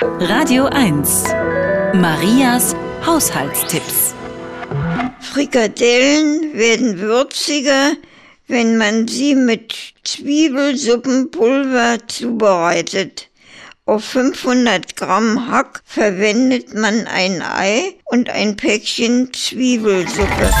Radio 1. Marias Haushaltstipps. Frikadellen werden würziger, wenn man sie mit Zwiebelsuppenpulver zubereitet. Auf 500 Gramm Hack verwendet man ein Ei und ein Päckchen Zwiebelsuppe.